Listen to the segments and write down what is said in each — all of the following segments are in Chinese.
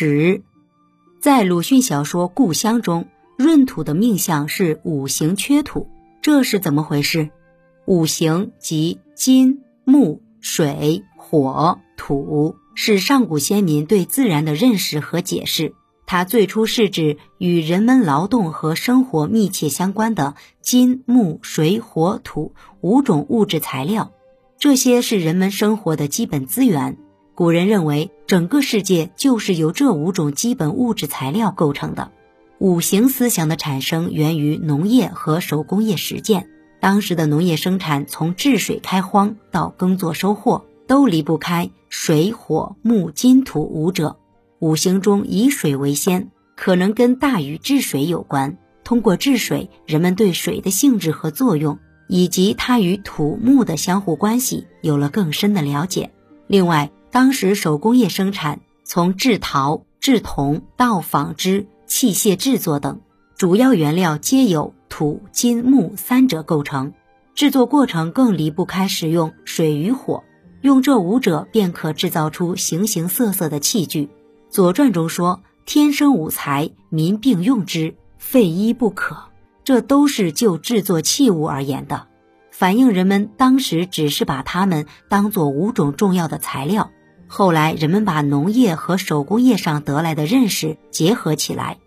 时，在鲁迅小说《故乡》中，闰土的命相是五行缺土，这是怎么回事？五行即金、木、水、火、土，是上古先民对自然的认识和解释。它最初是指与人们劳动和生活密切相关的金、木、水、火、土五种物质材料，这些是人们生活的基本资源。古人认为，整个世界就是由这五种基本物质材料构成的。五行思想的产生源于农业和手工业实践。当时的农业生产，从治水开荒到耕作收获，都离不开水、火、木、金、土五者。五行中以水为先，可能跟大禹治水有关。通过治水，人们对水的性质和作用，以及它与土木的相互关系有了更深的了解。另外，当时手工业生产，从制陶、制铜到纺织、器械制作等，主要原料皆由土、金、木三者构成。制作过程更离不开使用水与火，用这五者便可制造出形形色色的器具。《左传》中说：“天生五才，民并用之，废一不可。”这都是就制作器物而言的，反映人们当时只是把它们当做五种重要的材料。后来人们把农业和手工业上得来的认识结合起来，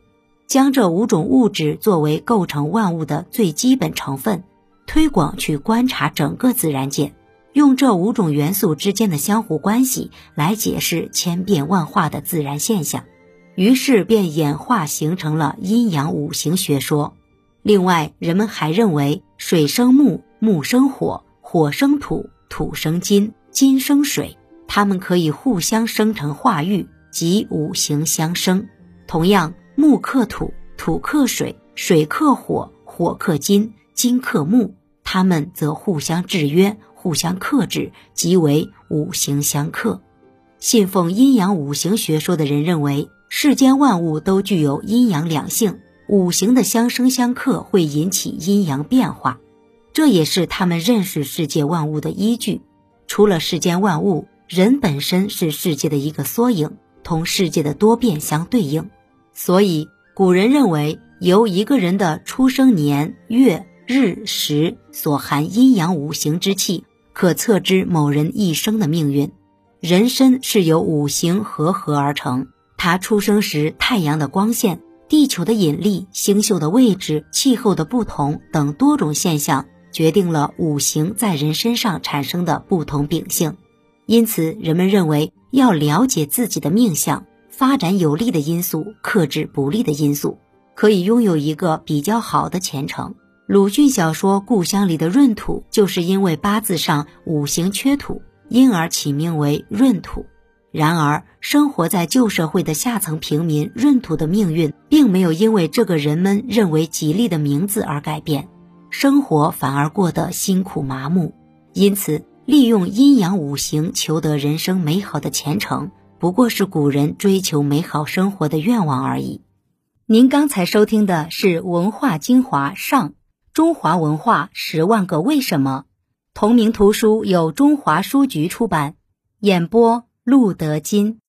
将这五种物质作为构成万物的最基本成分，推广去观察整个自然界。用这五种元素之间的相互关系来解释千变万化的自然现象，于是便演化形成了阴阳五行学说。另外，人们还认为水生木，木生火，火生土，土生金，金生水，它们可以互相生成化育，即五行相生。同样，木克土，土克水，水克火，火克金，金克木，它们则互相制约。互相克制，即为五行相克。信奉阴阳五行学说的人认为，世间万物都具有阴阳两性，五行的相生相克会引起阴阳变化，这也是他们认识世界万物的依据。除了世间万物，人本身是世界的一个缩影，同世界的多变相对应。所以，古人认为，由一个人的出生年月日时所含阴阳五行之气。可测知某人一生的命运。人身是由五行合合而成，他出生时太阳的光线、地球的引力、星宿的位置、气候的不同等多种现象，决定了五行在人身上产生的不同秉性。因此，人们认为要了解自己的命相，发展有利的因素，克制不利的因素，可以拥有一个比较好的前程。鲁迅小说《故乡》里的闰土，就是因为八字上五行缺土，因而起名为闰土。然而，生活在旧社会的下层平民闰土的命运，并没有因为这个人们认为吉利的名字而改变，生活反而过得辛苦麻木。因此，利用阴阳五行求得人生美好的前程，不过是古人追求美好生活的愿望而已。您刚才收听的是《文化精华上》。中华文化十万个为什么，同名图书由中华书局出版，演播陆德金。